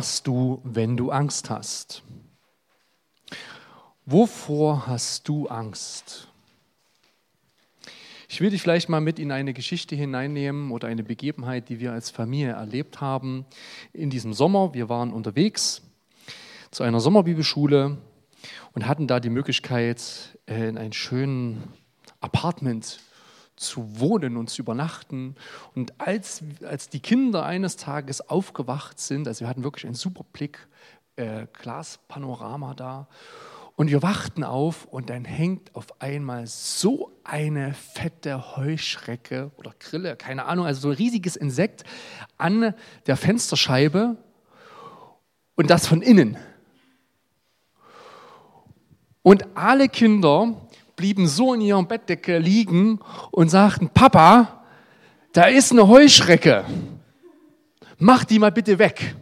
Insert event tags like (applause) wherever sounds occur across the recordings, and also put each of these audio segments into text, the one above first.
machst du, wenn du Angst hast? Wovor hast du Angst? Ich will dich vielleicht mal mit in eine Geschichte hineinnehmen oder eine Begebenheit, die wir als Familie erlebt haben in diesem Sommer. Wir waren unterwegs zu einer Sommerbibelschule und hatten da die Möglichkeit, äh, in einem schönen Apartment zu wohnen und zu übernachten. Und als, als die Kinder eines Tages aufgewacht sind, also wir hatten wirklich einen super Blick, äh, Glaspanorama da, und wir wachten auf und dann hängt auf einmal so eine fette Heuschrecke oder Grille, keine Ahnung, also so ein riesiges Insekt an der Fensterscheibe und das von innen. Und alle Kinder blieben so in ihrem Bettdecke liegen und sagten, Papa, da ist eine Heuschrecke. Mach die mal bitte weg.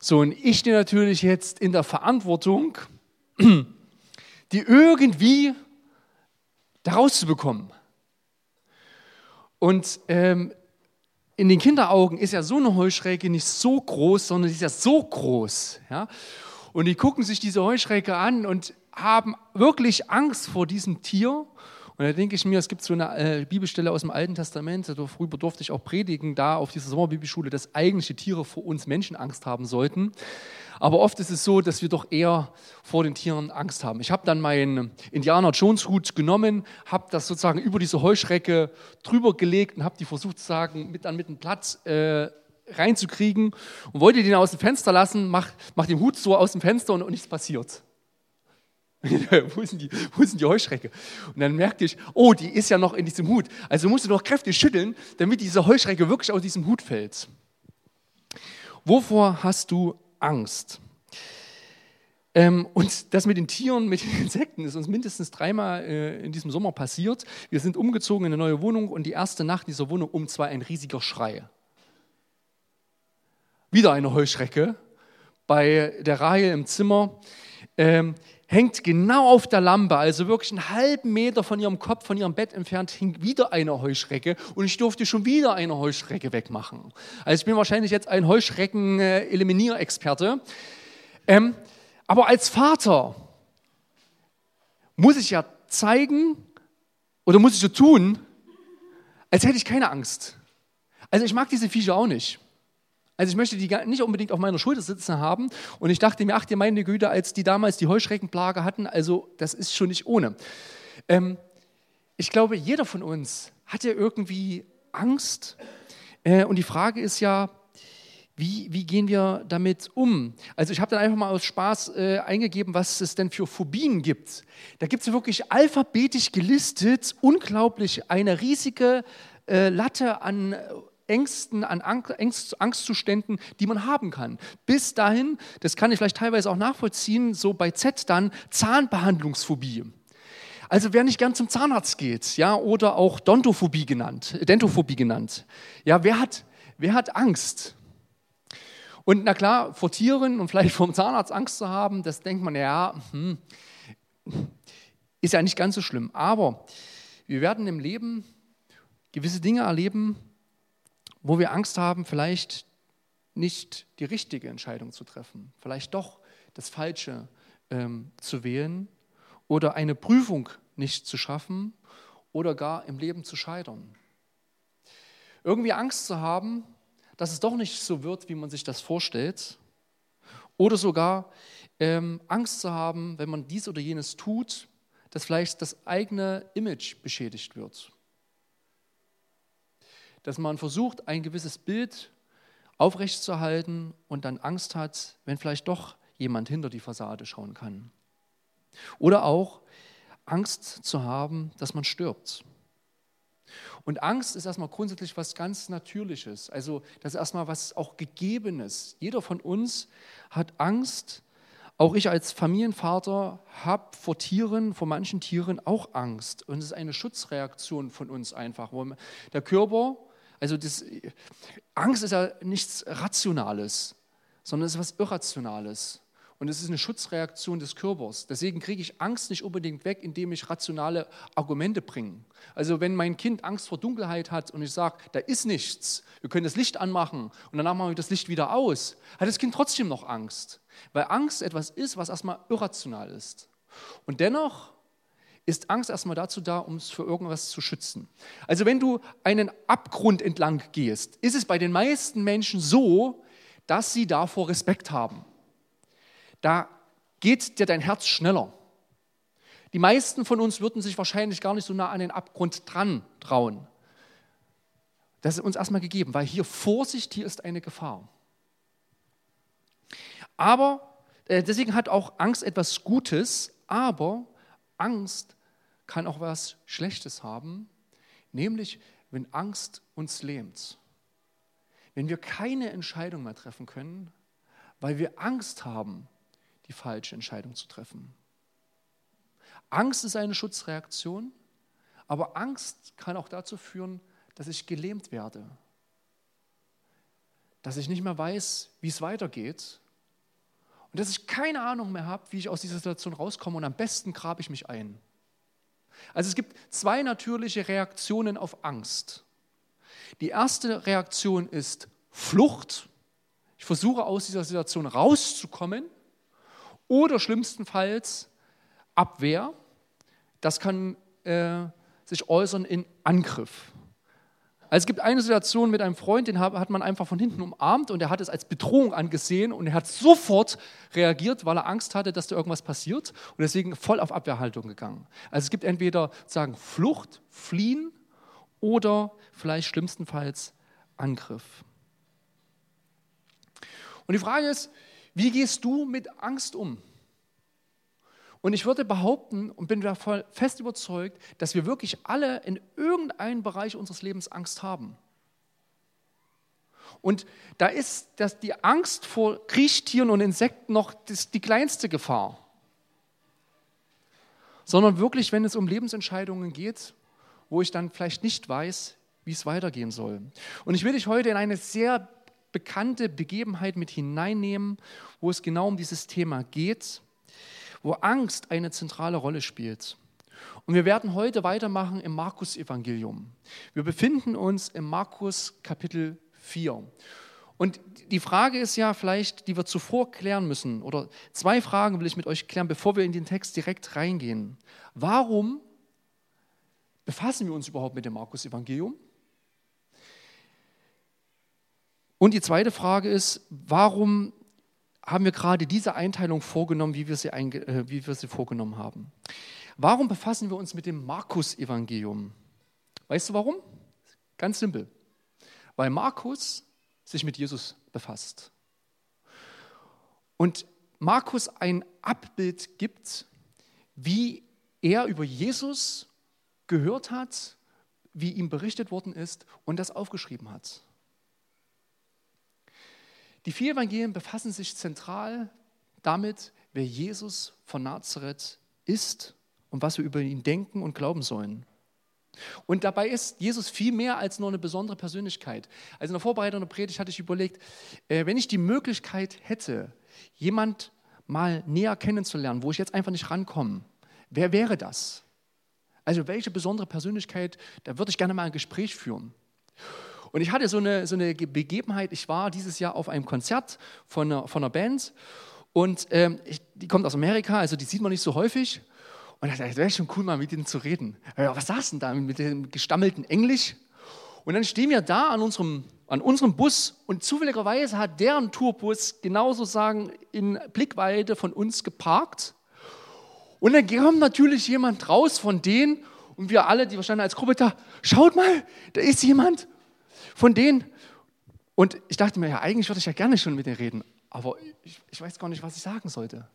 So, und ich stehe natürlich jetzt in der Verantwortung, (clears throat) die irgendwie da rauszubekommen. Und ähm, in den Kinderaugen ist ja so eine Heuschrecke nicht so groß, sondern sie ist ja so groß. Ja? Und die gucken sich diese Heuschrecke an und haben wirklich Angst vor diesem Tier. Und da denke ich mir, es gibt so eine äh, Bibelstelle aus dem Alten Testament, darüber durfte ich auch predigen, da auf dieser Sommerbibelschule, dass eigentliche Tiere vor uns Menschen Angst haben sollten. Aber oft ist es so, dass wir doch eher vor den Tieren Angst haben. Ich habe dann meinen Indianer Jones Hut genommen, habe das sozusagen über diese Heuschrecke drüber gelegt und habe die versucht, sozusagen mit, dann mit einem Platz äh, reinzukriegen und wollte den aus dem Fenster lassen, mach, mach den Hut so aus dem Fenster und, und nichts passiert. (laughs) wo, ist die, wo denn die Heuschrecke? Und dann merkte ich, oh, die ist ja noch in diesem Hut. Also musst du noch kräftig schütteln, damit diese Heuschrecke wirklich aus diesem Hut fällt. Wovor hast du Angst? Ähm, und das mit den Tieren, mit den Insekten ist uns mindestens dreimal äh, in diesem Sommer passiert. Wir sind umgezogen in eine neue Wohnung und die erste Nacht dieser Wohnung um zwei ein riesiger Schrei. Wieder eine Heuschrecke bei der Reihe im Zimmer. Ähm, hängt genau auf der Lampe, also wirklich einen halben Meter von ihrem Kopf, von ihrem Bett entfernt, hing wieder eine Heuschrecke und ich durfte schon wieder eine Heuschrecke wegmachen. Also ich bin wahrscheinlich jetzt ein Heuschrecken-Eliminierexperte. Ähm, aber als Vater muss ich ja zeigen oder muss ich so tun, als hätte ich keine Angst. Also ich mag diese Viecher auch nicht. Also ich möchte die nicht unbedingt auf meiner Schulter sitzen haben. Und ich dachte mir, ach dir meine Güte, als die damals die Heuschreckenplage hatten, also das ist schon nicht ohne. Ähm, ich glaube, jeder von uns hat ja irgendwie Angst. Äh, und die Frage ist ja, wie, wie, gehen wir damit um? Also ich habe dann einfach mal aus Spaß äh, eingegeben, was es denn für Phobien gibt. Da gibt es wirklich alphabetisch gelistet, unglaublich, eine riesige äh, Latte an Ängsten, an Angst, Angstzuständen, die man haben kann. Bis dahin, das kann ich vielleicht teilweise auch nachvollziehen, so bei Z dann Zahnbehandlungsphobie. Also wer nicht gern zum Zahnarzt geht, ja, oder auch Dontophobie genannt, Dentophobie genannt. Ja, wer hat, wer hat Angst? Und na klar, vor Tieren und vielleicht vom Zahnarzt Angst zu haben, das denkt man, ja, hm, ist ja nicht ganz so schlimm. Aber wir werden im Leben gewisse Dinge erleben, wo wir Angst haben, vielleicht nicht die richtige Entscheidung zu treffen, vielleicht doch das Falsche ähm, zu wählen oder eine Prüfung nicht zu schaffen oder gar im Leben zu scheitern. Irgendwie Angst zu haben, dass es doch nicht so wird, wie man sich das vorstellt oder sogar ähm, Angst zu haben, wenn man dies oder jenes tut, dass vielleicht das eigene Image beschädigt wird dass man versucht, ein gewisses Bild aufrechtzuerhalten und dann Angst hat, wenn vielleicht doch jemand hinter die Fassade schauen kann. Oder auch Angst zu haben, dass man stirbt. Und Angst ist erstmal grundsätzlich was ganz Natürliches. Also das ist erstmal was auch Gegebenes. Jeder von uns hat Angst. Auch ich als Familienvater habe vor Tieren, vor manchen Tieren auch Angst. Und es ist eine Schutzreaktion von uns einfach. Der Körper also das, Angst ist ja nichts Rationales, sondern es ist was Irrationales. und es ist eine Schutzreaktion des Körpers. Deswegen kriege ich Angst nicht unbedingt weg, indem ich rationale Argumente bringe. Also wenn mein Kind Angst vor Dunkelheit hat und ich sage, da ist nichts, wir können das Licht anmachen und danach machen wir das Licht wieder aus, hat das Kind trotzdem noch Angst. Weil Angst etwas ist, was erstmal irrational ist. Und dennoch ist Angst erstmal dazu da, um es für irgendwas zu schützen. Also wenn du einen Abgrund entlang gehst, ist es bei den meisten Menschen so, dass sie davor Respekt haben da geht dir dein Herz schneller. Die meisten von uns würden sich wahrscheinlich gar nicht so nah an den Abgrund dran trauen. Das ist uns erstmal gegeben, weil hier Vorsicht, hier ist eine Gefahr. Aber äh, deswegen hat auch Angst etwas Gutes, aber Angst kann auch was Schlechtes haben, nämlich wenn Angst uns lähmt. Wenn wir keine Entscheidung mehr treffen können, weil wir Angst haben, die falsche Entscheidung zu treffen. Angst ist eine Schutzreaktion, aber Angst kann auch dazu führen, dass ich gelähmt werde, dass ich nicht mehr weiß, wie es weitergeht und dass ich keine Ahnung mehr habe, wie ich aus dieser Situation rauskomme und am besten grabe ich mich ein. Also es gibt zwei natürliche Reaktionen auf Angst. Die erste Reaktion ist Flucht. Ich versuche aus dieser Situation rauszukommen oder schlimmstenfalls Abwehr. Das kann äh, sich äußern in Angriff. Also es gibt eine Situation mit einem Freund, den hat man einfach von hinten umarmt und er hat es als Bedrohung angesehen und er hat sofort reagiert, weil er Angst hatte, dass da irgendwas passiert und deswegen voll auf Abwehrhaltung gegangen. Also es gibt entweder sagen Flucht, Fliehen oder vielleicht schlimmstenfalls Angriff. Und die Frage ist, wie gehst du mit Angst um? Und ich würde behaupten und bin davon fest überzeugt, dass wir wirklich alle in irgendeinem Bereich unseres Lebens Angst haben. Und da ist das, die Angst vor Kriechtieren und Insekten noch die kleinste Gefahr. Sondern wirklich, wenn es um Lebensentscheidungen geht, wo ich dann vielleicht nicht weiß, wie es weitergehen soll. Und ich will dich heute in eine sehr bekannte Begebenheit mit hineinnehmen, wo es genau um dieses Thema geht, wo Angst eine zentrale Rolle spielt. Und wir werden heute weitermachen im Markus-Evangelium. Wir befinden uns im Markus Kapitel 4. Und die Frage ist ja vielleicht, die wir zuvor klären müssen, oder zwei Fragen will ich mit euch klären, bevor wir in den Text direkt reingehen. Warum befassen wir uns überhaupt mit dem Markus-Evangelium? Und die zweite Frage ist, warum haben wir gerade diese Einteilung vorgenommen, wie wir sie, äh, wie wir sie vorgenommen haben? Warum befassen wir uns mit dem Markus-Evangelium? Weißt du warum? Ganz simpel. Weil Markus sich mit Jesus befasst. Und Markus ein Abbild gibt, wie er über Jesus gehört hat, wie ihm berichtet worden ist und das aufgeschrieben hat. Die vier Evangelien befassen sich zentral damit, wer Jesus von Nazareth ist und was wir über ihn denken und glauben sollen. Und dabei ist Jesus viel mehr als nur eine besondere Persönlichkeit. Also in der Vorbereitung der Predigt hatte ich überlegt, äh, wenn ich die Möglichkeit hätte, jemand mal näher kennenzulernen, wo ich jetzt einfach nicht rankomme, wer wäre das? Also welche besondere Persönlichkeit, da würde ich gerne mal ein Gespräch führen. Und ich hatte so eine, so eine Begebenheit, ich war dieses Jahr auf einem Konzert von einer, von einer Band und ähm, ich, die kommt aus Amerika, also die sieht man nicht so häufig. Und ich dachte, es wäre schon cool, mal mit denen zu reden. Ja, was saß denn da mit dem gestammelten Englisch? Und dann stehen wir da an unserem, an unserem Bus und zufälligerweise hat deren Tourbus genauso sagen in Blickweite von uns geparkt. Und dann kam natürlich jemand raus von denen und wir alle, die standen als Gruppe da, schaut mal, da ist jemand von denen. Und ich dachte mir, ja, eigentlich würde ich ja gerne schon mit denen reden, aber ich, ich weiß gar nicht, was ich sagen sollte.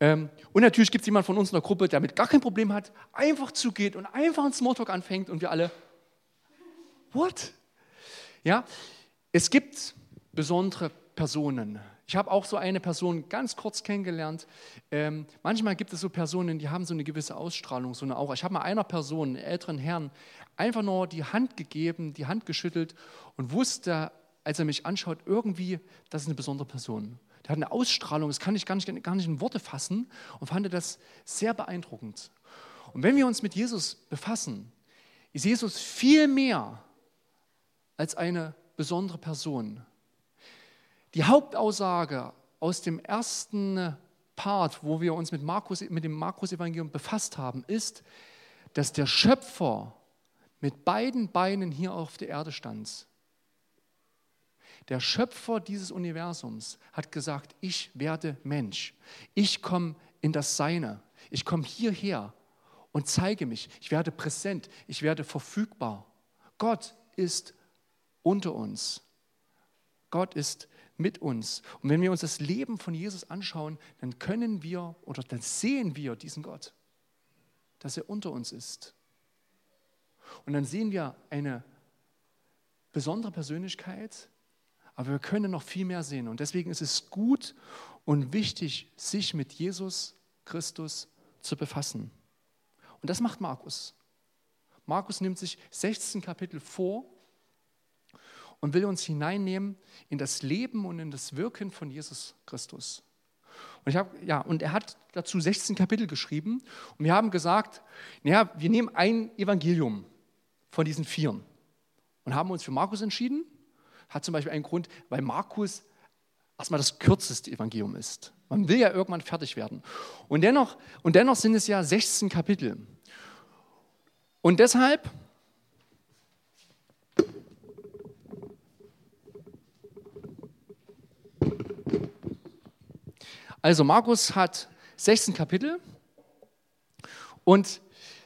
Ähm, und natürlich gibt es jemanden von uns in der Gruppe, der mit gar kein Problem hat, einfach zugeht und einfach einen Smalltalk anfängt und wir alle, what? Ja, es gibt besondere Personen. Ich habe auch so eine Person ganz kurz kennengelernt. Ähm, manchmal gibt es so Personen, die haben so eine gewisse Ausstrahlung, so eine Aura. Ich habe mal einer Person, einen älteren Herrn, einfach nur die Hand gegeben, die Hand geschüttelt und wusste, als er mich anschaut, irgendwie, das ist eine besondere Person. Der hat eine Ausstrahlung, das kann ich gar nicht, gar nicht in Worte fassen und fand das sehr beeindruckend. Und wenn wir uns mit Jesus befassen, ist Jesus viel mehr als eine besondere Person. Die Hauptaussage aus dem ersten Part, wo wir uns mit, Markus, mit dem Markus-Evangelium befasst haben, ist, dass der Schöpfer mit beiden Beinen hier auf der Erde stand. Der Schöpfer dieses Universums hat gesagt, ich werde Mensch. Ich komme in das Seine. Ich komme hierher und zeige mich. Ich werde präsent. Ich werde verfügbar. Gott ist unter uns. Gott ist mit uns. Und wenn wir uns das Leben von Jesus anschauen, dann können wir oder dann sehen wir diesen Gott, dass er unter uns ist. Und dann sehen wir eine besondere Persönlichkeit, aber wir können noch viel mehr sehen. Und deswegen ist es gut und wichtig, sich mit Jesus Christus zu befassen. Und das macht Markus. Markus nimmt sich 16 Kapitel vor und will uns hineinnehmen in das Leben und in das Wirken von Jesus Christus. Und, ich hab, ja, und er hat dazu 16 Kapitel geschrieben und wir haben gesagt, naja, wir nehmen ein Evangelium von diesen vieren und haben uns für Markus entschieden. Hat zum Beispiel einen Grund, weil Markus erstmal das kürzeste Evangelium ist. Man will ja irgendwann fertig werden. Und dennoch, und dennoch sind es ja 16 Kapitel. Und deshalb Also Markus hat 16 Kapitel und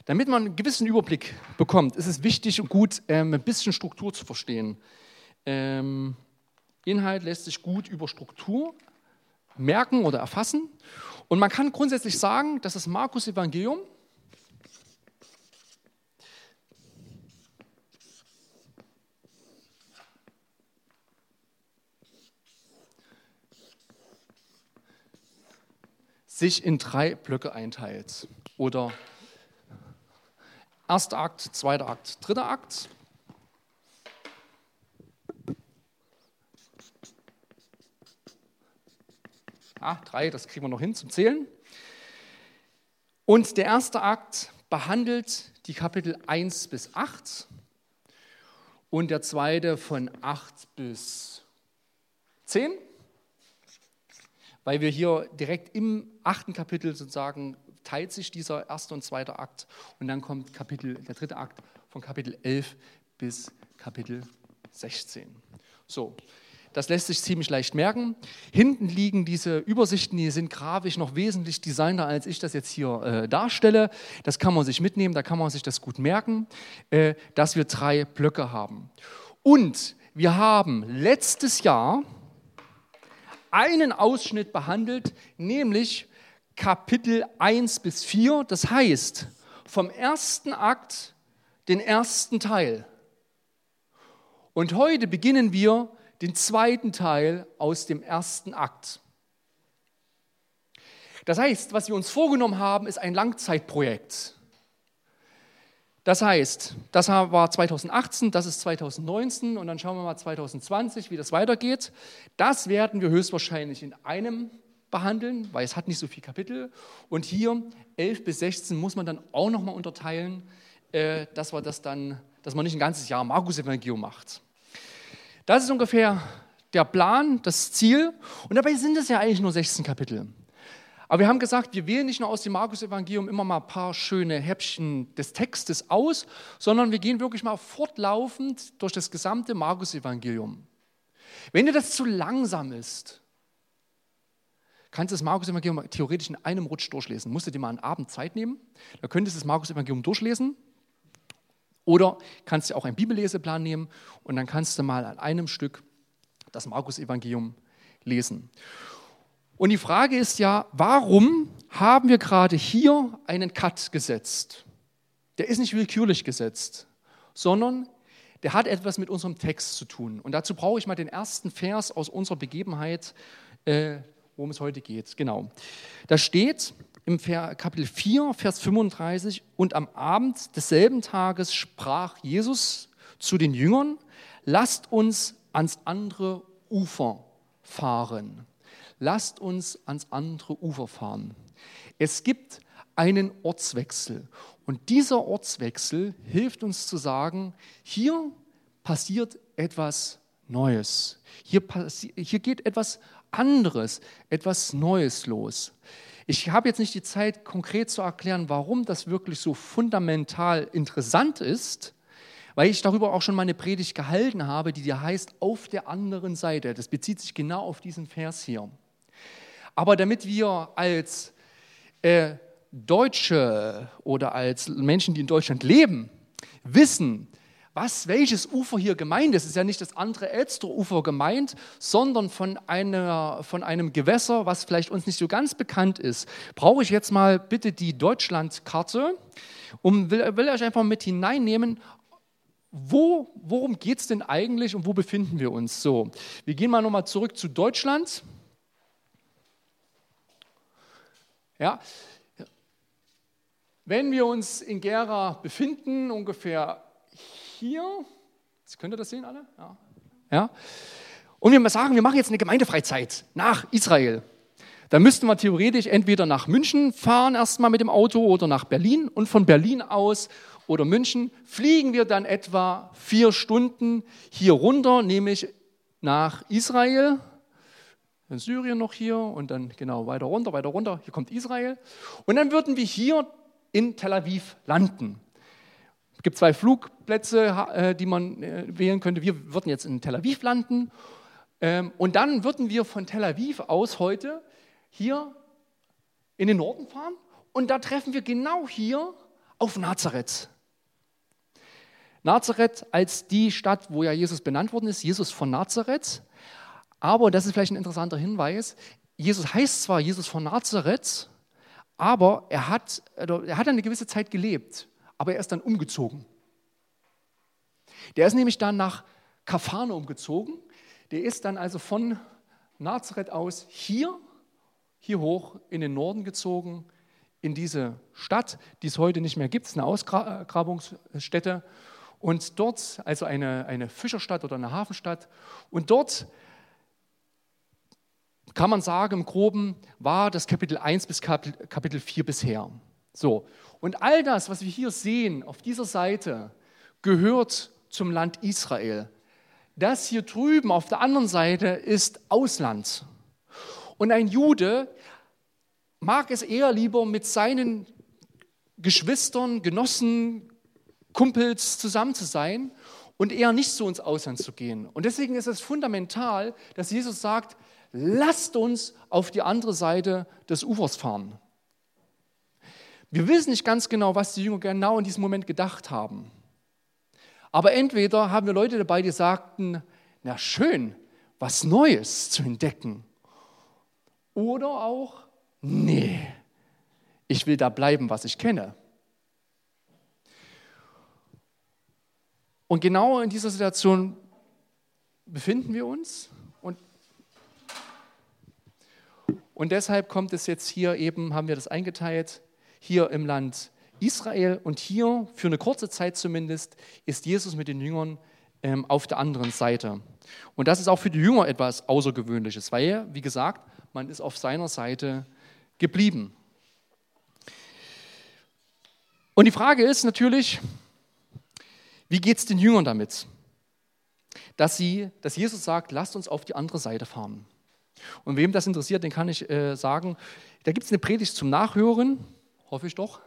damit man einen gewissen Überblick bekommt, ist es wichtig und gut, ähm, ein bisschen Struktur zu verstehen. Ähm, Inhalt lässt sich gut über Struktur merken oder erfassen. Und man kann grundsätzlich sagen, dass das Markus-Evangelium sich in drei Blöcke einteilt. Oder erster Akt, zweiter Akt, dritter Akt. Ah, drei, das kriegen wir noch hin zum Zählen. Und der erste Akt behandelt die Kapitel 1 bis 8 und der zweite von 8 bis 10 weil wir hier direkt im achten Kapitel sozusagen teilt sich dieser erste und zweite Akt und dann kommt Kapitel, der dritte Akt von Kapitel 11 bis Kapitel 16. So, das lässt sich ziemlich leicht merken. Hinten liegen diese Übersichten, die sind grafisch noch wesentlich designer, als ich das jetzt hier äh, darstelle. Das kann man sich mitnehmen, da kann man sich das gut merken, äh, dass wir drei Blöcke haben. Und wir haben letztes Jahr, einen Ausschnitt behandelt, nämlich Kapitel 1 bis 4, das heißt vom ersten Akt den ersten Teil. Und heute beginnen wir den zweiten Teil aus dem ersten Akt. Das heißt, was wir uns vorgenommen haben, ist ein Langzeitprojekt. Das heißt, das war 2018, das ist 2019 und dann schauen wir mal 2020, wie das weitergeht. Das werden wir höchstwahrscheinlich in einem behandeln, weil es hat nicht so viele Kapitel. Und hier 11 bis 16 muss man dann auch nochmal unterteilen, äh, dass, wir das dann, dass man nicht ein ganzes Jahr Markus-Evangelium macht. Das ist ungefähr der Plan, das Ziel. Und dabei sind es ja eigentlich nur 16 Kapitel. Aber wir haben gesagt, wir wählen nicht nur aus dem Markus-Evangelium immer mal ein paar schöne Häppchen des Textes aus, sondern wir gehen wirklich mal fortlaufend durch das gesamte Markus-Evangelium. Wenn dir das zu langsam ist, kannst du das Markus-Evangelium theoretisch in einem Rutsch durchlesen. Musst du dir mal einen Abend Zeit nehmen, da könntest du das Markus-Evangelium durchlesen. Oder kannst du auch einen Bibelleseplan nehmen und dann kannst du mal an einem Stück das Markus-Evangelium lesen. Und die Frage ist ja, warum haben wir gerade hier einen Cut gesetzt? Der ist nicht willkürlich gesetzt, sondern der hat etwas mit unserem Text zu tun. Und dazu brauche ich mal den ersten Vers aus unserer Begebenheit, äh, worum es heute geht. Genau. Da steht im Kapitel 4, Vers 35, und am Abend desselben Tages sprach Jesus zu den Jüngern, lasst uns ans andere Ufer fahren. lasst uns ans andere Ufer fahren. Es gibt einen Ortswechsel. Und dieser Ortswechsel hilft uns zu sagen, hier passiert etwas Neues. Hier, hier geht etwas anderes, etwas Neues los. Ich habe jetzt nicht die Zeit, konkret zu erklären, warum das wirklich so fundamental interessant ist, weil ich darüber auch schon mal eine Predigt gehalten habe, die dir heißt, auf der anderen Seite. Das bezieht sich genau auf diesen Vers hier. Aber damit wir als äh, Deutsche oder als Menschen, die in Deutschland leben, wissen, was, welches Ufer hier gemeint ist. Es ist ja nicht das andere Elsterufer gemeint, sondern von, einer, von einem Gewässer, was vielleicht uns nicht so ganz bekannt ist. Brauche ich jetzt mal bitte die Deutschlandkarte und will, will euch einfach mit hineinnehmen, wo, worum geht es denn eigentlich und wo befinden wir uns? So, wir gehen mal nochmal zurück zu Deutschland. Ja, wenn wir uns in Gera befinden, ungefähr hier, könnt ihr das sehen alle? Ja. ja. Und wir sagen, wir machen jetzt eine Gemeindefreizeit nach Israel. Da müssten wir theoretisch entweder nach München fahren, erstmal mit dem Auto, oder nach Berlin. Und von Berlin aus oder München fliegen wir dann etwa vier Stunden hier runter, nämlich nach Israel. In Syrien noch hier und dann genau weiter runter, weiter runter. Hier kommt Israel. Und dann würden wir hier in Tel Aviv landen. Es gibt zwei Flugplätze, äh, die man äh, wählen könnte. Wir würden jetzt in Tel Aviv landen. Ähm, und dann würden wir von Tel Aviv aus heute hier in den Norden fahren. Und da treffen wir genau hier auf Nazareth. Nazareth als die Stadt, wo ja Jesus benannt worden ist, Jesus von Nazareth. Aber, das ist vielleicht ein interessanter Hinweis, Jesus heißt zwar Jesus von Nazareth, aber er hat, er hat eine gewisse Zeit gelebt aber er ist dann umgezogen. Der ist nämlich dann nach Kafane umgezogen. Der ist dann also von Nazareth aus hier, hier hoch in den Norden gezogen, in diese Stadt, die es heute nicht mehr gibt, eine Ausgrabungsstätte. Und dort, also eine, eine Fischerstadt oder eine Hafenstadt, und dort kann man sagen, im Groben war das Kapitel 1 bis Kapitel 4 bisher. So, und all das, was wir hier sehen auf dieser Seite, gehört zum Land Israel. Das hier drüben auf der anderen Seite ist Ausland. Und ein Jude mag es eher lieber mit seinen Geschwistern, Genossen, Kumpels zusammen zu sein und eher nicht so ins Ausland zu gehen. Und deswegen ist es fundamental, dass Jesus sagt, lasst uns auf die andere Seite des Ufers fahren. Wir wissen nicht ganz genau, was die Jünger genau in diesem Moment gedacht haben. Aber entweder haben wir Leute dabei, die sagten, na schön, was Neues zu entdecken. Oder auch, nee, ich will da bleiben, was ich kenne. Und genau in dieser Situation befinden wir uns. Und, und deshalb kommt es jetzt hier eben, haben wir das eingeteilt, hier im Land Israel und hier, für eine kurze Zeit zumindest, ist Jesus mit den Jüngern ähm, auf der anderen Seite. Und das ist auch für die Jünger etwas Außergewöhnliches, weil, wie gesagt, man ist auf seiner Seite geblieben. Und die Frage ist natürlich, wie geht es den Jüngern damit? Dass, sie, dass Jesus sagt, lasst uns auf die andere Seite fahren. Und wem das interessiert, den kann ich äh, sagen, da gibt es eine Predigt zum Nachhören hoffe ich doch,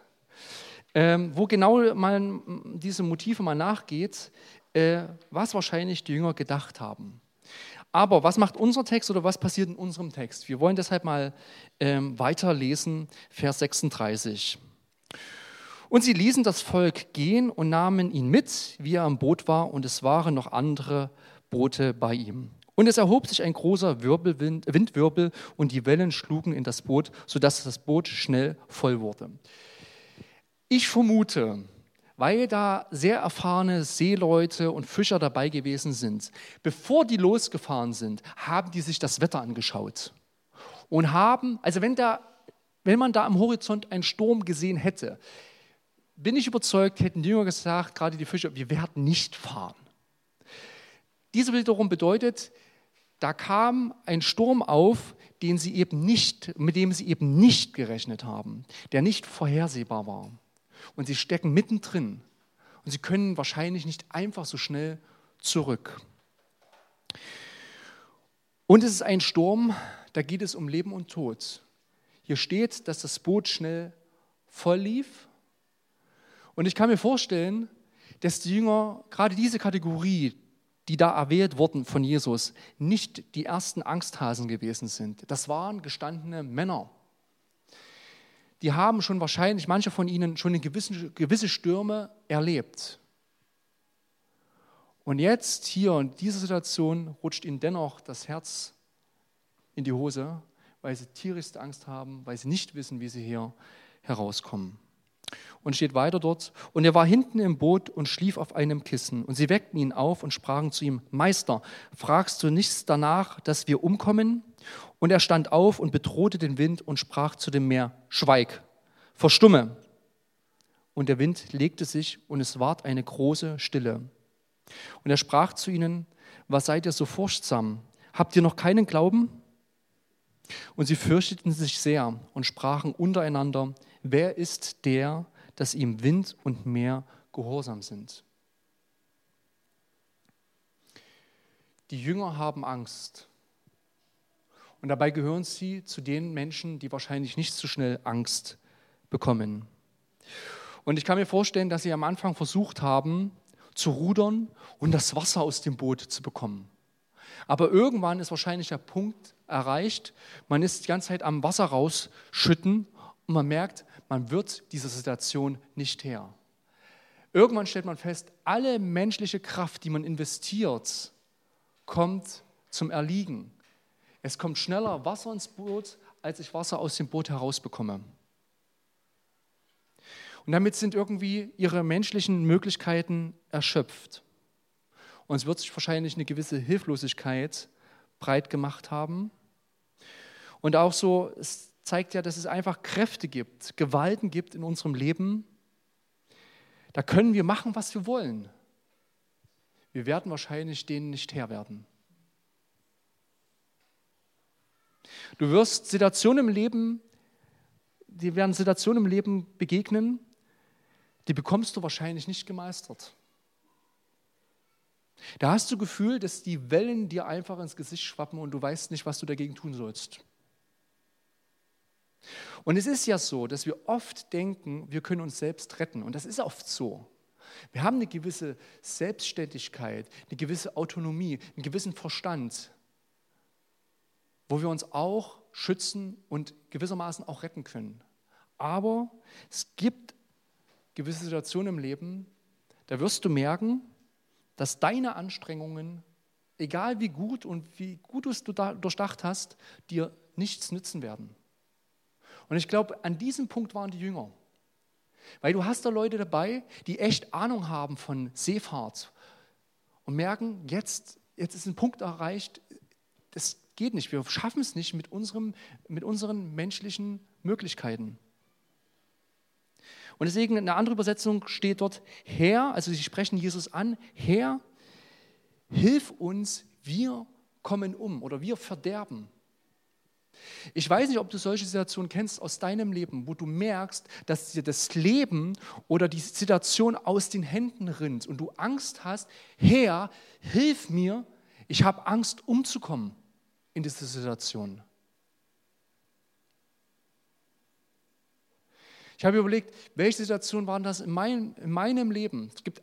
ähm, wo genau mal diese Motive mal nachgeht, äh, was wahrscheinlich die Jünger gedacht haben. Aber was macht unser Text oder was passiert in unserem Text? Wir wollen deshalb mal ähm, weiterlesen, Vers 36. Und sie ließen das Volk gehen und nahmen ihn mit, wie er am Boot war, und es waren noch andere Boote bei ihm. Und es erhob sich ein großer Wirbelwind, Windwirbel und die Wellen schlugen in das Boot, sodass das Boot schnell voll wurde. Ich vermute, weil da sehr erfahrene Seeleute und Fischer dabei gewesen sind, bevor die losgefahren sind, haben die sich das Wetter angeschaut und haben, also wenn, da, wenn man da am Horizont einen Sturm gesehen hätte, bin ich überzeugt, hätten die Jünger gesagt, gerade die Fischer, wir werden nicht fahren. Dies wiederum bedeutet, da kam ein Sturm auf, den sie eben nicht, mit dem sie eben nicht gerechnet haben, der nicht vorhersehbar war. Und sie stecken mittendrin. Und sie können wahrscheinlich nicht einfach so schnell zurück. Und es ist ein Sturm, da geht es um Leben und Tod. Hier steht, dass das Boot schnell voll lief. Und ich kann mir vorstellen, dass die Jünger gerade diese Kategorie, die da erwählt wurden von Jesus, nicht die ersten Angsthasen gewesen sind. Das waren gestandene Männer. Die haben schon wahrscheinlich, manche von ihnen, schon gewisse, gewisse Stürme erlebt. Und jetzt hier in dieser Situation rutscht ihnen dennoch das Herz in die Hose, weil sie tierischste Angst haben, weil sie nicht wissen, wie sie hier herauskommen. Und steht weiter dort, und er war hinten im Boot und schlief auf einem Kissen. Und sie weckten ihn auf und sprachen zu ihm, Meister, fragst du nichts danach, dass wir umkommen? Und er stand auf und bedrohte den Wind und sprach zu dem Meer, Schweig, verstumme. Und der Wind legte sich und es ward eine große Stille. Und er sprach zu ihnen, was seid ihr so furchtsam? Habt ihr noch keinen Glauben? Und sie fürchteten sich sehr und sprachen untereinander, wer ist der, dass ihm Wind und Meer gehorsam sind? Die Jünger haben Angst. Und dabei gehören sie zu den Menschen, die wahrscheinlich nicht so schnell Angst bekommen. Und ich kann mir vorstellen, dass sie am Anfang versucht haben, zu rudern und das Wasser aus dem Boot zu bekommen. Aber irgendwann ist wahrscheinlich der Punkt erreicht, man ist die ganze Zeit am Wasser rausschütten und man merkt, man wird dieser Situation nicht her. Irgendwann stellt man fest, alle menschliche Kraft, die man investiert, kommt zum Erliegen. Es kommt schneller Wasser ins Boot, als ich Wasser aus dem Boot herausbekomme. Und damit sind irgendwie ihre menschlichen Möglichkeiten erschöpft. Und es wird sich wahrscheinlich eine gewisse Hilflosigkeit breit gemacht haben. Und auch so, zeigt ja, dass es einfach Kräfte gibt, Gewalten gibt in unserem Leben. Da können wir machen, was wir wollen. Wir werden wahrscheinlich denen nicht Herr werden. Du wirst Situationen im Leben, die werden Situationen im Leben begegnen, die bekommst du wahrscheinlich nicht gemeistert. Da hast du Gefühl, dass die Wellen dir einfach ins Gesicht schwappen und du weißt nicht, was du dagegen tun sollst. Und es ist ja so, dass wir oft denken, wir können uns selbst retten. Und das ist oft so. Wir haben eine gewisse Selbstständigkeit, eine gewisse Autonomie, einen gewissen Verstand, wo wir uns auch schützen und gewissermaßen auch retten können. Aber es gibt gewisse Situationen im Leben, da wirst du merken, dass deine Anstrengungen, egal wie gut und wie gut du es durchdacht hast, dir nichts nützen werden. Und ich glaube, an diesem Punkt waren die Jünger. Weil du hast da Leute dabei, die echt Ahnung haben von Seefahrt und merken, jetzt, jetzt ist ein Punkt erreicht, das geht nicht, wir schaffen es nicht mit, unserem, mit unseren menschlichen Möglichkeiten. Und deswegen in einer anderen Übersetzung steht dort, Herr, also sie sprechen Jesus an, Herr, hilf uns, wir kommen um oder wir verderben. Ich weiß nicht, ob du solche Situationen kennst aus deinem Leben, wo du merkst, dass dir das Leben oder die Situation aus den Händen rinnt und du Angst hast, Herr, hilf mir, ich habe Angst umzukommen in diese Situation. Ich habe überlegt, welche Situationen waren das in, mein, in meinem Leben? Es gibt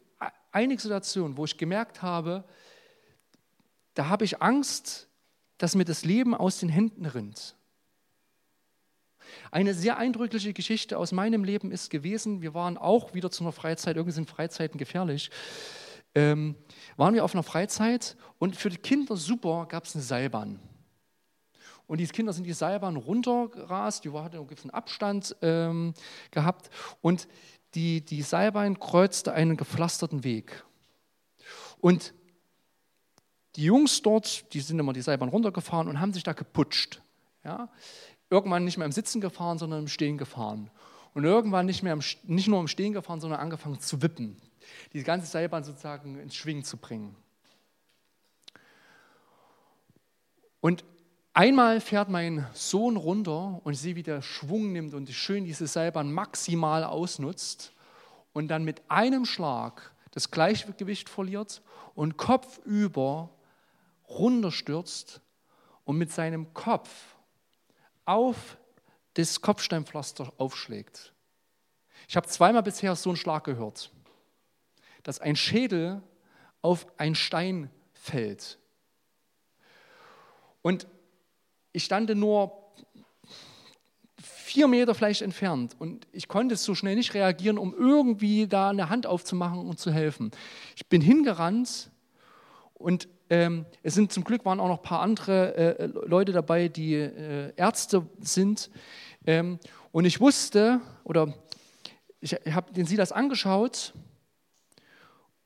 einige Situationen, wo ich gemerkt habe, da habe ich Angst, dass mir das Leben aus den Händen rinnt. Eine sehr eindrückliche Geschichte aus meinem Leben ist gewesen, wir waren auch wieder zu einer Freizeit, irgendwie sind Freizeiten gefährlich, ähm, waren wir auf einer Freizeit und für die Kinder super gab es eine Seilbahn. Und die Kinder sind die Seilbahn runtergerast, die hatten einen gewissen Abstand ähm, gehabt. Und die, die Seilbahn kreuzte einen gepflasterten Weg. Und die Jungs dort, die sind immer die Seilbahn runtergefahren und haben sich da geputscht. Ja? Irgendwann nicht mehr im Sitzen gefahren, sondern im Stehen gefahren. Und irgendwann nicht, mehr im, nicht nur im Stehen gefahren, sondern angefangen zu wippen. Die ganze Seilbahn sozusagen ins Schwingen zu bringen. Und einmal fährt mein Sohn runter und ich sehe, wie der Schwung nimmt und schön diese Seilbahn maximal ausnutzt und dann mit einem Schlag das Gleichgewicht verliert und kopfüber runterstürzt und mit seinem Kopf auf das Kopfsteinpflaster aufschlägt. Ich habe zweimal bisher so einen Schlag gehört, dass ein Schädel auf ein Stein fällt. Und ich stand nur vier Meter vielleicht entfernt und ich konnte so schnell nicht reagieren, um irgendwie da eine Hand aufzumachen und zu helfen. Ich bin hingerannt und ähm, es sind zum Glück waren auch noch ein paar andere äh, Leute dabei, die äh, Ärzte sind. Ähm, und ich wusste, oder ich habe den Silas angeschaut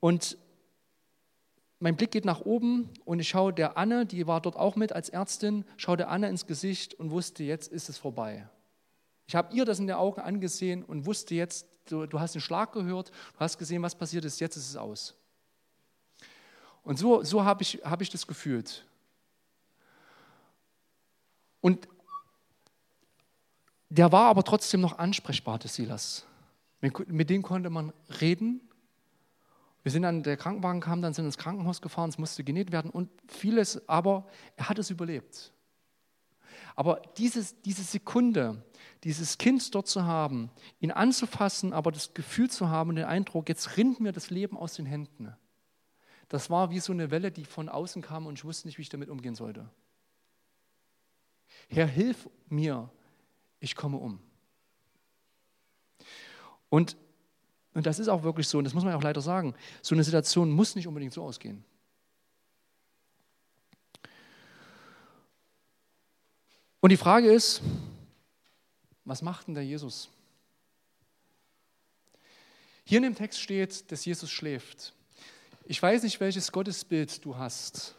und mein Blick geht nach oben und ich schaue der Anne, die war dort auch mit als Ärztin, schaue der Anne ins Gesicht und wusste, jetzt ist es vorbei. Ich habe ihr das in den Augen angesehen und wusste jetzt, du, du hast den Schlag gehört, du hast gesehen, was passiert ist, jetzt ist es aus. Und so, so habe ich, hab ich das gefühlt. Und der war aber trotzdem noch ansprechbar, der Silas. Mit dem konnte man reden wir sind dann, der Krankenwagen kam, dann sind ins Krankenhaus gefahren, es musste genäht werden und vieles, aber er hat es überlebt. Aber dieses, diese Sekunde, dieses Kind dort zu haben, ihn anzufassen, aber das Gefühl zu haben den Eindruck, jetzt rinnt mir das Leben aus den Händen. Das war wie so eine Welle, die von außen kam und ich wusste nicht, wie ich damit umgehen sollte. Herr, hilf mir, ich komme um. Und und das ist auch wirklich so, und das muss man auch leider sagen, so eine Situation muss nicht unbedingt so ausgehen. Und die Frage ist, was macht denn der Jesus? Hier in dem Text steht, dass Jesus schläft. Ich weiß nicht, welches Gottesbild du hast,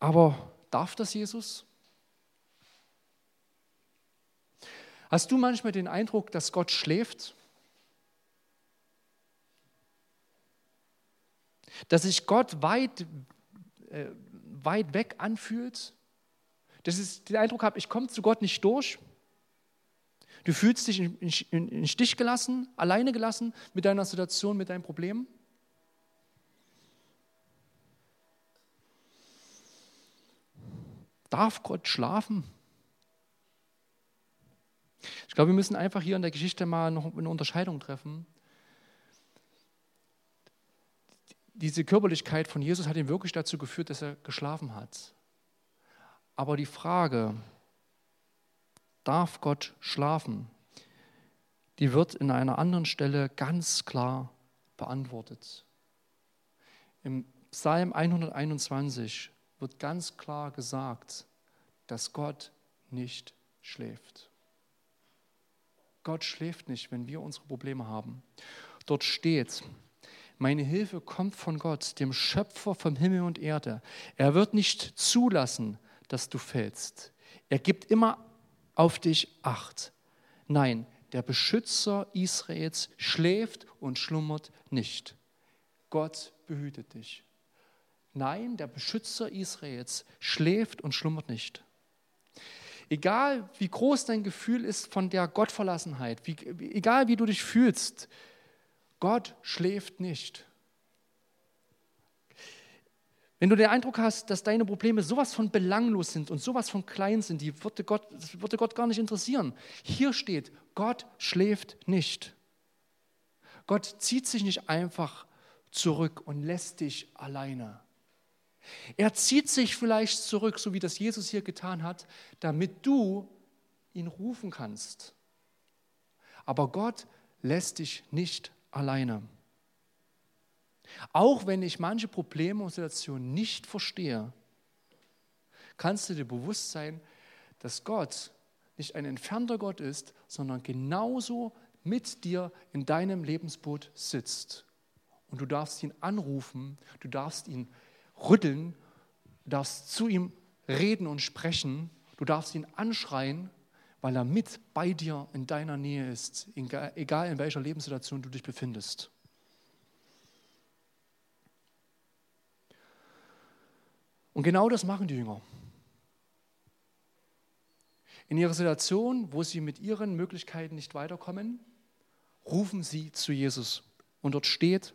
aber darf das Jesus? Hast du manchmal den Eindruck, dass Gott schläft? Dass sich Gott weit, äh, weit weg anfühlt? Dass ich den Eindruck habe, ich komme zu Gott nicht durch? Du fühlst dich in, in, in Stich gelassen, alleine gelassen mit deiner Situation, mit deinem Problem? Darf Gott schlafen? Ich glaube, wir müssen einfach hier in der Geschichte mal noch eine Unterscheidung treffen. Diese Körperlichkeit von Jesus hat ihn wirklich dazu geführt, dass er geschlafen hat. Aber die Frage, darf Gott schlafen, die wird in einer anderen Stelle ganz klar beantwortet. Im Psalm 121 wird ganz klar gesagt, dass Gott nicht schläft. Gott schläft nicht, wenn wir unsere Probleme haben. Dort steht, meine Hilfe kommt von Gott, dem Schöpfer vom Himmel und Erde. Er wird nicht zulassen, dass du fällst. Er gibt immer auf dich Acht. Nein, der Beschützer Israels schläft und schlummert nicht. Gott behütet dich. Nein, der Beschützer Israels schläft und schlummert nicht. Egal wie groß dein Gefühl ist von der Gottverlassenheit, wie, egal wie du dich fühlst, Gott schläft nicht. Wenn du den Eindruck hast, dass deine Probleme sowas von belanglos sind und sowas von klein sind, die würde Gott, das würde Gott gar nicht interessieren. Hier steht, Gott schläft nicht. Gott zieht sich nicht einfach zurück und lässt dich alleine. Er zieht sich vielleicht zurück, so wie das Jesus hier getan hat, damit du ihn rufen kannst. Aber Gott lässt dich nicht alleine. Auch wenn ich manche Probleme und Situationen nicht verstehe, kannst du dir bewusst sein, dass Gott nicht ein entfernter Gott ist, sondern genauso mit dir in deinem Lebensboot sitzt. Und du darfst ihn anrufen, du darfst ihn rütteln, du darfst zu ihm reden und sprechen, du darfst ihn anschreien, weil er mit bei dir in deiner Nähe ist, egal in welcher Lebenssituation du dich befindest. Und genau das machen die Jünger. In ihrer Situation, wo sie mit ihren Möglichkeiten nicht weiterkommen, rufen sie zu Jesus. Und dort steht,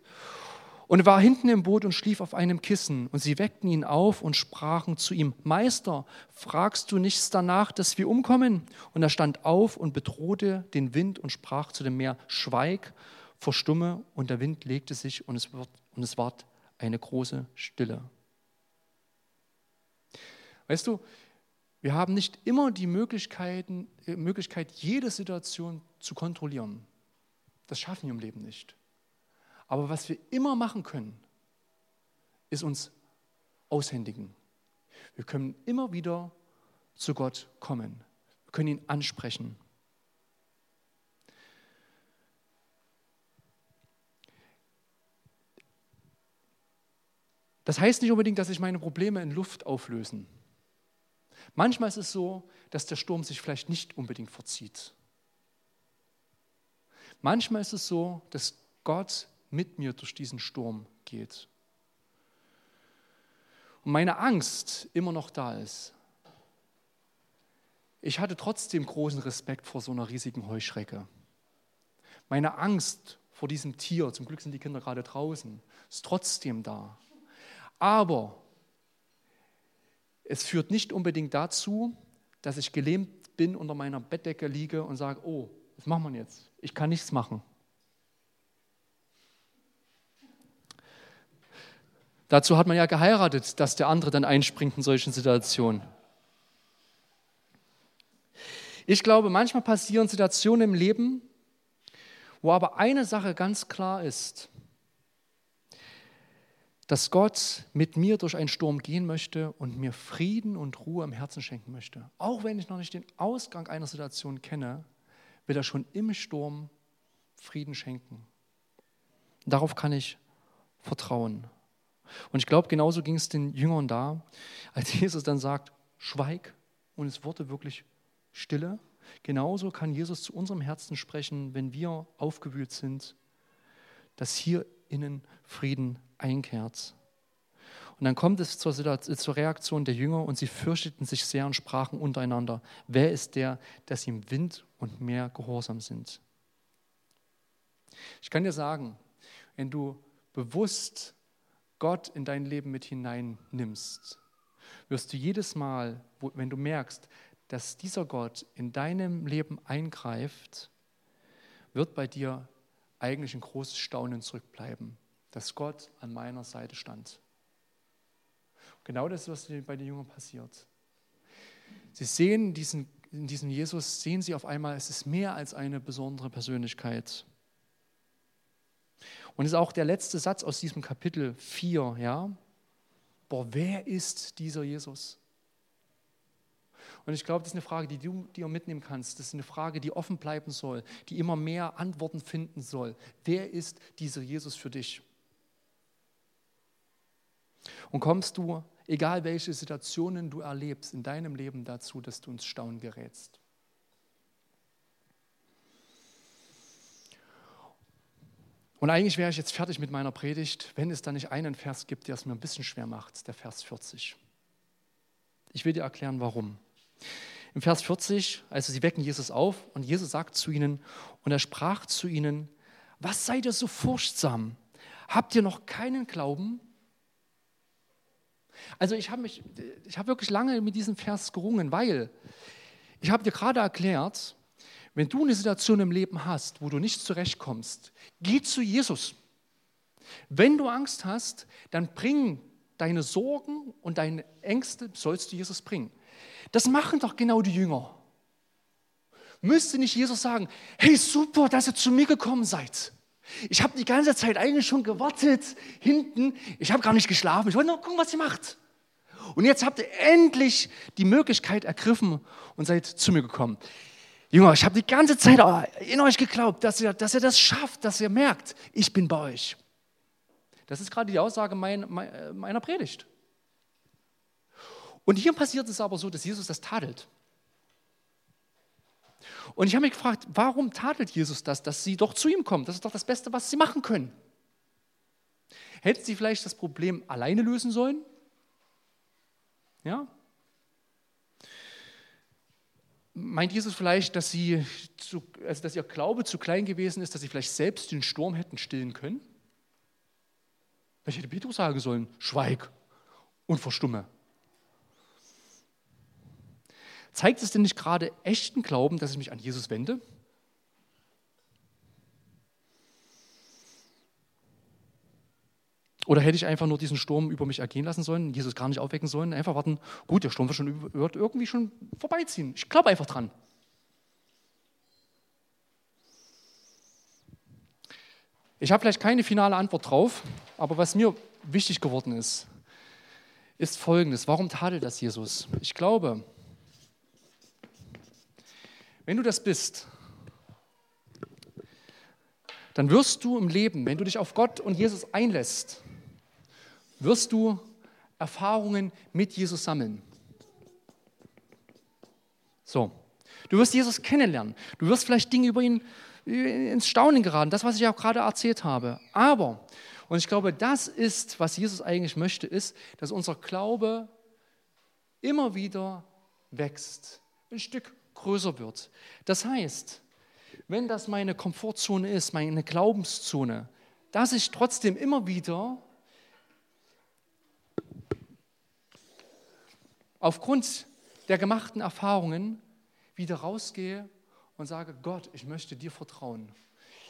und er war hinten im Boot und schlief auf einem Kissen. Und sie weckten ihn auf und sprachen zu ihm, Meister, fragst du nichts danach, dass wir umkommen? Und er stand auf und bedrohte den Wind und sprach zu dem Meer, Schweig, verstumme. Und der Wind legte sich und es, wird, und es ward eine große Stille. Weißt du, wir haben nicht immer die Möglichkeiten, äh, Möglichkeit, jede Situation zu kontrollieren. Das schaffen wir im Leben nicht. Aber was wir immer machen können, ist uns aushändigen. Wir können immer wieder zu Gott kommen. Wir können ihn ansprechen. Das heißt nicht unbedingt, dass sich meine Probleme in Luft auflösen. Manchmal ist es so, dass der Sturm sich vielleicht nicht unbedingt verzieht. Manchmal ist es so, dass Gott mit mir durch diesen Sturm geht. Und meine Angst immer noch da ist. Ich hatte trotzdem großen Respekt vor so einer riesigen Heuschrecke. Meine Angst vor diesem Tier, zum Glück sind die Kinder gerade draußen, ist trotzdem da. Aber es führt nicht unbedingt dazu, dass ich gelähmt bin, unter meiner Bettdecke liege und sage, oh, was machen wir jetzt? Ich kann nichts machen. Dazu hat man ja geheiratet, dass der andere dann einspringt in solchen Situationen. Ich glaube, manchmal passieren Situationen im Leben, wo aber eine Sache ganz klar ist, dass Gott mit mir durch einen Sturm gehen möchte und mir Frieden und Ruhe im Herzen schenken möchte. Auch wenn ich noch nicht den Ausgang einer Situation kenne, will er schon im Sturm Frieden schenken. Darauf kann ich vertrauen. Und ich glaube, genauso ging es den Jüngern da, als (laughs) Jesus dann sagt, schweig und es wurde wirklich Stille. Genauso kann Jesus zu unserem Herzen sprechen, wenn wir aufgewühlt sind, dass hier innen Frieden einkehrt. Und dann kommt es zur, zur, Reaktion der Jünger und sie fürchteten sich sehr und sprachen untereinander, wer ist der, dass ihm Wind und Meer gehorsam sind? Ich kann dir sagen, wenn du bewusst Gott in dein Leben mit hineinnimmst, wirst du jedes Mal, wenn du merkst, dass dieser Gott in deinem Leben eingreift, wird bei dir eigentlich ein großes Staunen zurückbleiben, dass Gott an meiner Seite stand. Genau das ist, was bei den Jüngern passiert. Sie sehen diesen, in diesem Jesus, sehen sie auf einmal, es ist mehr als eine besondere Persönlichkeit. Und das ist auch der letzte Satz aus diesem Kapitel 4, ja. Boah, wer ist dieser Jesus? Und ich glaube, das ist eine Frage, die du dir mitnehmen kannst. Das ist eine Frage, die offen bleiben soll, die immer mehr Antworten finden soll. Wer ist dieser Jesus für dich? Und kommst du, egal welche Situationen du erlebst, in deinem Leben dazu, dass du ins Staunen gerätst? Und eigentlich wäre ich jetzt fertig mit meiner Predigt, wenn es da nicht einen Vers gibt, der es mir ein bisschen schwer macht, der Vers 40. Ich will dir erklären, warum. Im Vers 40, also sie wecken Jesus auf und Jesus sagt zu ihnen, und er sprach zu ihnen, was seid ihr so furchtsam? Habt ihr noch keinen Glauben? Also ich habe mich, ich habe wirklich lange mit diesem Vers gerungen, weil ich habe dir gerade erklärt, wenn du eine Situation im Leben hast, wo du nicht zurechtkommst, geh zu Jesus. Wenn du Angst hast, dann bring deine Sorgen und deine Ängste, sollst du Jesus bringen. Das machen doch genau die Jünger. Müsste nicht Jesus sagen, hey super, dass ihr zu mir gekommen seid. Ich habe die ganze Zeit eigentlich schon gewartet, hinten. Ich habe gar nicht geschlafen. Ich wollte nur gucken, was ihr macht. Und jetzt habt ihr endlich die Möglichkeit ergriffen und seid zu mir gekommen. Jünger, ich habe die ganze Zeit in euch geglaubt, dass ihr, dass ihr das schafft, dass ihr merkt, ich bin bei euch. Das ist gerade die Aussage mein, meiner Predigt. Und hier passiert es aber so, dass Jesus das tadelt. Und ich habe mich gefragt, warum tadelt Jesus das, dass sie doch zu ihm kommen? Das ist doch das Beste, was sie machen können. Hätten sie vielleicht das Problem alleine lösen sollen? Ja? Meint Jesus vielleicht, dass, sie zu, also dass ihr Glaube zu klein gewesen ist, dass sie vielleicht selbst den Sturm hätten stillen können? Ich hätte Petrus sagen sollen, schweig und verstumme. Zeigt es denn nicht gerade echten Glauben, dass ich mich an Jesus wende? Oder hätte ich einfach nur diesen Sturm über mich ergehen lassen sollen, Jesus gar nicht aufwecken sollen, einfach warten, gut, der Sturm wird, schon, wird irgendwie schon vorbeiziehen. Ich glaube einfach dran. Ich habe vielleicht keine finale Antwort drauf, aber was mir wichtig geworden ist, ist folgendes. Warum tadelt das Jesus? Ich glaube, wenn du das bist, dann wirst du im Leben, wenn du dich auf Gott und Jesus einlässt, wirst du Erfahrungen mit Jesus sammeln. So, du wirst Jesus kennenlernen. Du wirst vielleicht Dinge über ihn ins Staunen geraten, das, was ich auch gerade erzählt habe. Aber, und ich glaube, das ist, was Jesus eigentlich möchte, ist, dass unser Glaube immer wieder wächst, ein Stück größer wird. Das heißt, wenn das meine Komfortzone ist, meine Glaubenszone, dass ich trotzdem immer wieder aufgrund der gemachten Erfahrungen wieder rausgehe und sage, Gott, ich möchte dir vertrauen.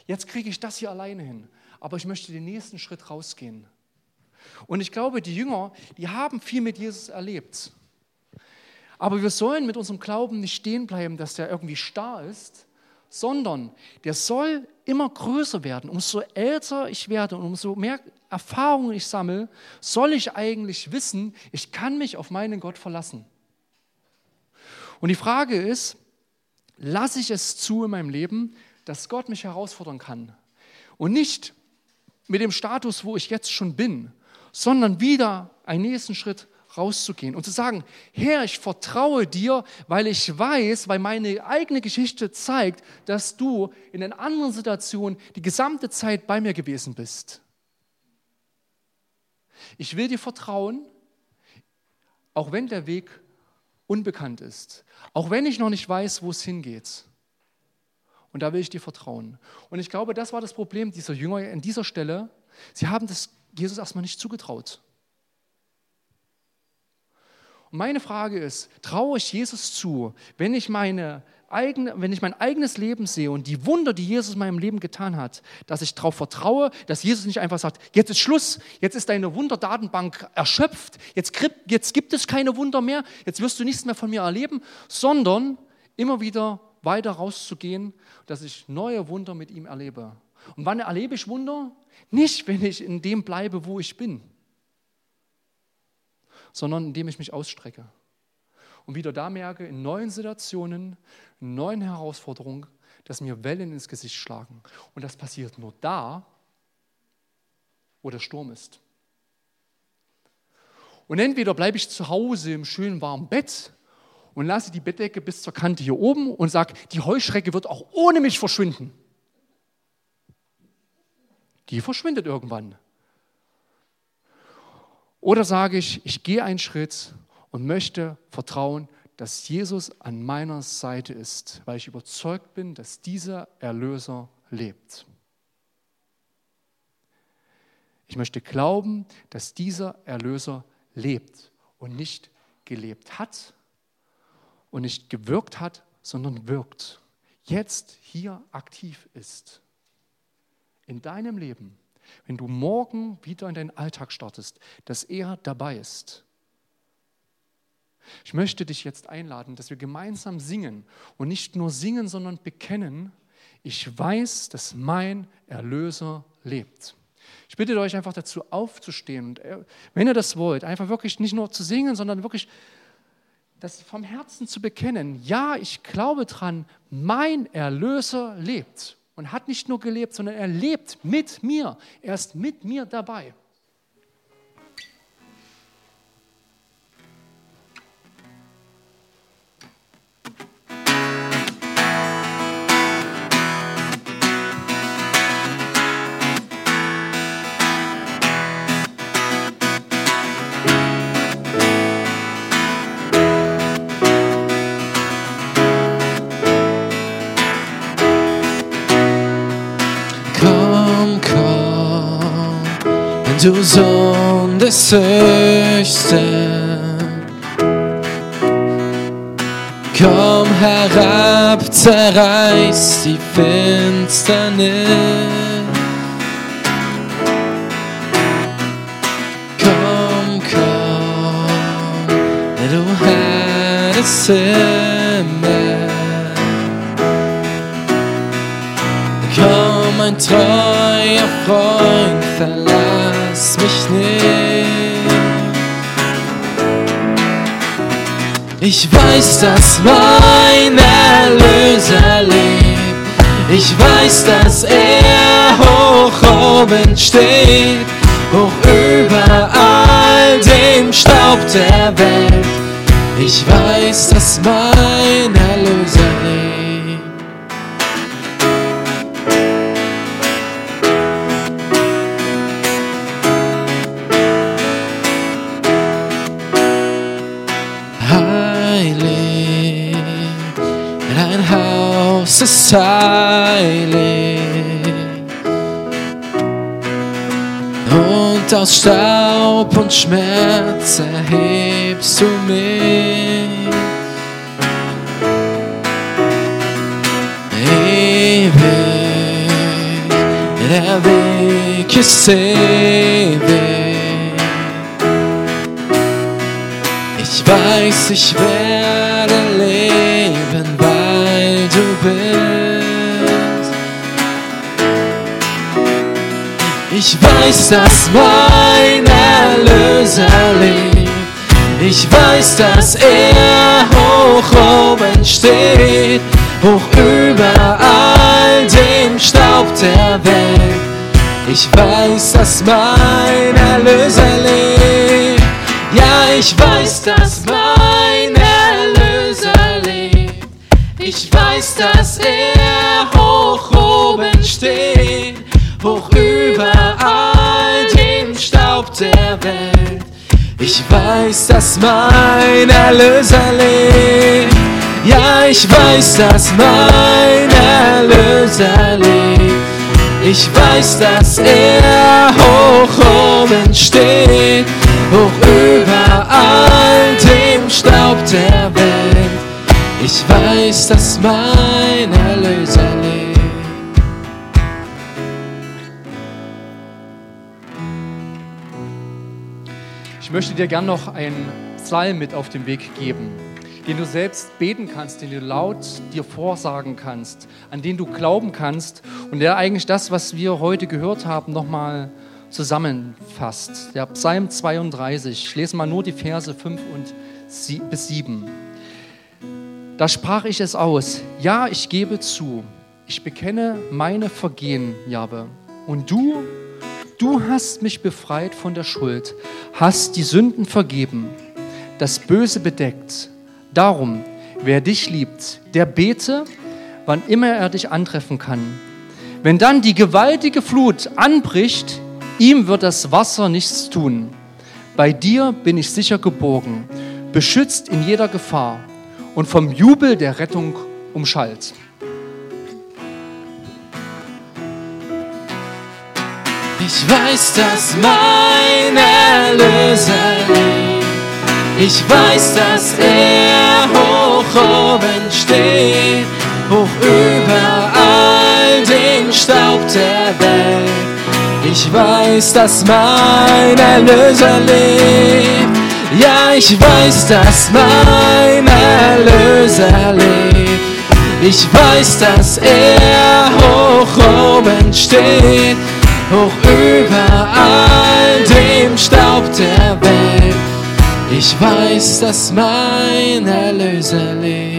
Jetzt kriege ich das hier alleine hin, aber ich möchte den nächsten Schritt rausgehen. Und ich glaube, die Jünger, die haben viel mit Jesus erlebt. Aber wir sollen mit unserem Glauben nicht stehen bleiben, dass der irgendwie starr ist, sondern der soll immer größer werden. Umso älter ich werde und umso mehr Erfahrungen ich sammle, soll ich eigentlich wissen, ich kann mich auf meinen Gott verlassen. Und die Frage ist, lasse ich es zu in meinem Leben, dass Gott mich herausfordern kann? Und nicht mit dem Status, wo ich jetzt schon bin, sondern wieder einen nächsten Schritt rauszugehen und zu sagen, Herr, ich vertraue dir, weil ich weiß, weil meine eigene Geschichte zeigt, dass du in einer anderen Situation die gesamte Zeit bei mir gewesen bist. Ich will dir vertrauen, auch wenn der Weg unbekannt ist, auch wenn ich noch nicht weiß, wo es hingeht. Und da will ich dir vertrauen. Und ich glaube, das war das Problem dieser Jünger an dieser Stelle. Sie haben das Jesus erstmal nicht zugetraut. Meine Frage ist, traue ich Jesus zu, wenn ich meine eigene, wenn ich mein eigenes Leben sehe und die Wunder, die Jesus in meinem Leben getan hat, dass ich darauf vertraue, dass Jesus nicht einfach sagt, jetzt ist Schluss, jetzt ist deine Wunderdatenbank erschöpft, jetzt, jetzt gibt es keine Wunder mehr, jetzt wirst du nichts mehr von mir erleben, sondern immer wieder weiter rauszugehen, dass ich neue Wunder mit ihm erlebe. Und wann erlebe ich Wunder? Nicht, wenn ich in dem bleibe, wo ich bin, sondern indem ich mich ausstrecke und wieder da merke, in neuen Situationen, in neuen Herausforderungen, dass mir Wellen ins Gesicht schlagen. Und das passiert nur da, wo der Sturm ist. Und entweder bleibe ich zu Hause im schönen warmen Bett und lasse die Bettdecke bis zur Kante hier oben und sage, die Heuschrecke wird auch ohne mich verschwinden. Die verschwindet irgendwann. Oder sage ich, ich gehe einen Schritt und möchte vertrauen, dass Jesus an meiner Seite ist, weil ich überzeugt bin, dass dieser Erlöser lebt. Ich möchte glauben, dass dieser Erlöser lebt und nicht gelebt hat und nicht gewirkt hat, sondern wirkt. Jetzt hier aktiv ist. In deinem Leben, wenn du morgen wieder in deinen Alltag startest, dass er dabei ist ich möchte dich jetzt einladen, dass wir gemeinsam singen und nicht nur singen, sondern bekennen, ich weiß, dass mein Erlöser lebt. Ich bitte euch einfach dazu aufzustehen und äh, wenn ihr das wollt, einfach wirklich nicht nur zu singen, sondern wirklich das vom Herzen zu bekennen. Ja, ich glaube dran, mein Erlöser lebt und hat nicht nur gelebt, sondern er lebt mit mir. Er ist mit mir dabei. Du Sohn des Höchsten. Komm herab, zerreiß die Finsternis. Komm, komm, du Herr des Himmels. Komm, mein treuer Freund, verlass mich nicht. Ich weiß, dass mein Erlöser lebt. Ich weiß, dass er hoch oben steht, hoch über all dem Staub der Welt. Ich weiß, dass mein Erlöser lebt. Heilig. Und aus Staub und Schmerz erhebst du mich. Ewig, der Weg ist ewig. Ich weiß, ich werde weiß, dass mein Erlöser lebt. Ich weiß, dass er hoch oben steht, hoch über all dem Staub der Welt. Ich weiß, dass mein Erlöser lebt. Ja, ich weiß, dass mein Erlöser lebt. Ich weiß, dass er Ich weiß, dass mein Erlöser lebt. Ja, ich weiß, dass mein Erlöser lebt. Ich weiß, dass er hoch oben steht, hoch über all dem Staub der Welt. Ich weiß, dass mein Erlöser lebt. Möchte dir gern noch einen Psalm mit auf den Weg geben, den du selbst beten kannst, den du laut dir vorsagen kannst, an den du glauben kannst und der eigentlich das, was wir heute gehört haben, nochmal zusammenfasst. Der Psalm 32. Ich lese mal nur die Verse 5 und bis 7. Da sprach ich es aus. Ja, ich gebe zu. Ich bekenne meine Vergehen, Jabe. Und du, du hast mich befreit von der Schuld, hast die Sünden vergeben, das Böse bedeckt. Darum, wer dich liebt, der bete, wann immer er dich antreffen kann. Wenn dann die gewaltige Flut anbricht, ihm wird das Wasser nichts tun. Bei dir bin ich sicher geborgen, beschützt in jeder Gefahr und vom Jubel der Rettung umschallt. Ich weiß, dass mein Erlöser lebt. Ich weiß, dass er hoch oben steht, hoch über all den Staub der Welt. Ich weiß, dass mein Erlöser lebt. Ja, ich weiß, dass mein Erlöser lebt. Ich weiß, dass er hoch oben steht, hoch über all dem Staub der Welt. Ich weiß, dass mein Erlöser lebt.